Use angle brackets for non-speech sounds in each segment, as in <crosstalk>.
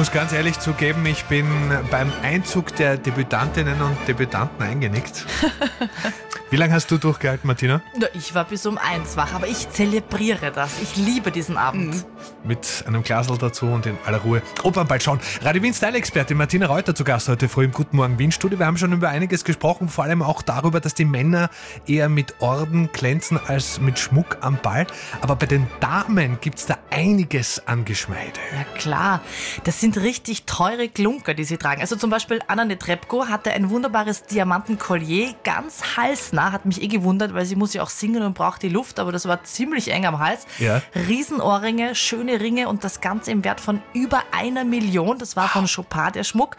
muss ganz ehrlich zugeben, ich bin beim Einzug der Debütantinnen und Debütanten eingenickt. <laughs> Wie lange hast du durchgehalten, Martina? Na, ich war bis um eins wach, aber ich zelebriere das. Ich liebe diesen Abend. Mhm. Mit einem Glasl dazu und in aller Ruhe Opern bald schauen. Radio Wien Style-Expertin Martina Reuter zu Gast heute früh im Guten Morgen Wien-Studio. Wir haben schon über einiges gesprochen, vor allem auch darüber, dass die Männer eher mit Orden glänzen als mit Schmuck am Ball. Aber bei den Damen gibt es da einiges an Geschmeide. Ja klar, das sind richtig teure Klunker, die sie tragen. Also zum Beispiel Anna Netrebko hatte ein wunderbares Diamantenkollier, ganz halsnah nah, hat mich eh gewundert, weil sie muss ja auch singen und braucht die Luft, aber das war ziemlich eng am Hals. Ja. Riesenohrringe, schöne Ringe und das Ganze im Wert von über einer Million. Das war von Chopin der Schmuck.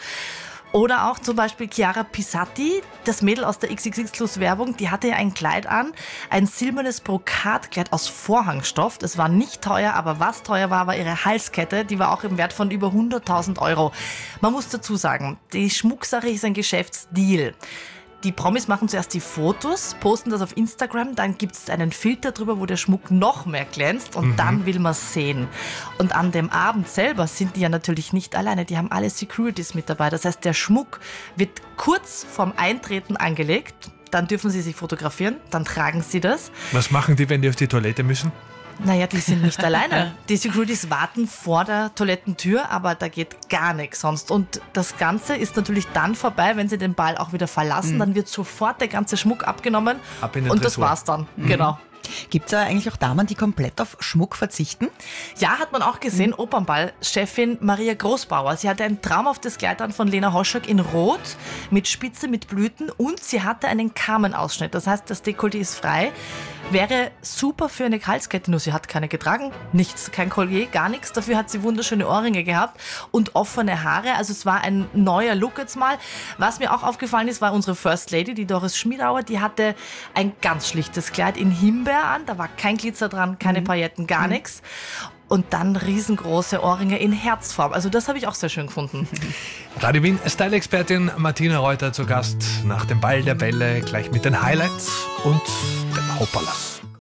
Oder auch zum Beispiel Chiara Pisatti, das Mädel aus der XXX Werbung, die hatte ja ein Kleid an, ein silbernes Brokatkleid aus Vorhangstoff. Das war nicht teuer, aber was teuer war, war ihre Halskette. Die war auch im Wert von über 100.000 Euro. Man muss dazu sagen, die Schmucksache ist ein Geschäftsdeal. Die Promis machen zuerst die Fotos, posten das auf Instagram, dann gibt es einen Filter drüber, wo der Schmuck noch mehr glänzt und mhm. dann will man es sehen. Und an dem Abend selber sind die ja natürlich nicht alleine, die haben alle Securities mit dabei. Das heißt, der Schmuck wird kurz vorm Eintreten angelegt, dann dürfen sie sich fotografieren, dann tragen sie das. Was machen die, wenn die auf die Toilette müssen? Naja, die sind nicht <laughs> alleine. Die Securities warten vor der Toilettentür, aber da geht gar nichts sonst. Und das Ganze ist natürlich dann vorbei, wenn sie den Ball auch wieder verlassen. Mhm. Dann wird sofort der ganze Schmuck abgenommen. Ab in den und das war's dann. Mhm. Genau. Gibt es da eigentlich auch Damen, die komplett auf Schmuck verzichten? Ja, hat man auch gesehen. Mhm. Opernball-Chefin Maria Großbauer. Sie hatte ein traumhaftes Kleid an von Lena Hoschek in Rot mit Spitze, mit Blüten und sie hatte einen Kamenausschnitt. Das heißt, das Dekolleté ist frei. Wäre super für eine Halskette, nur sie hat keine getragen. Nichts, kein Collier, gar nichts. Dafür hat sie wunderschöne Ohrringe gehabt und offene Haare. Also es war ein neuer Look jetzt mal. Was mir auch aufgefallen ist, war unsere First Lady, die Doris Schmiedauer. Die hatte ein ganz schlichtes Kleid in Himbeer an. Da war kein Glitzer dran, keine mhm. Pailletten, gar mhm. nichts und dann riesengroße Ohrringe in Herzform. Also das habe ich auch sehr schön gefunden. <laughs> Radio Wien Style-Expertin Martina Reuter zu Gast nach dem Ball der Bälle, gleich mit den Highlights und den Hoppalas.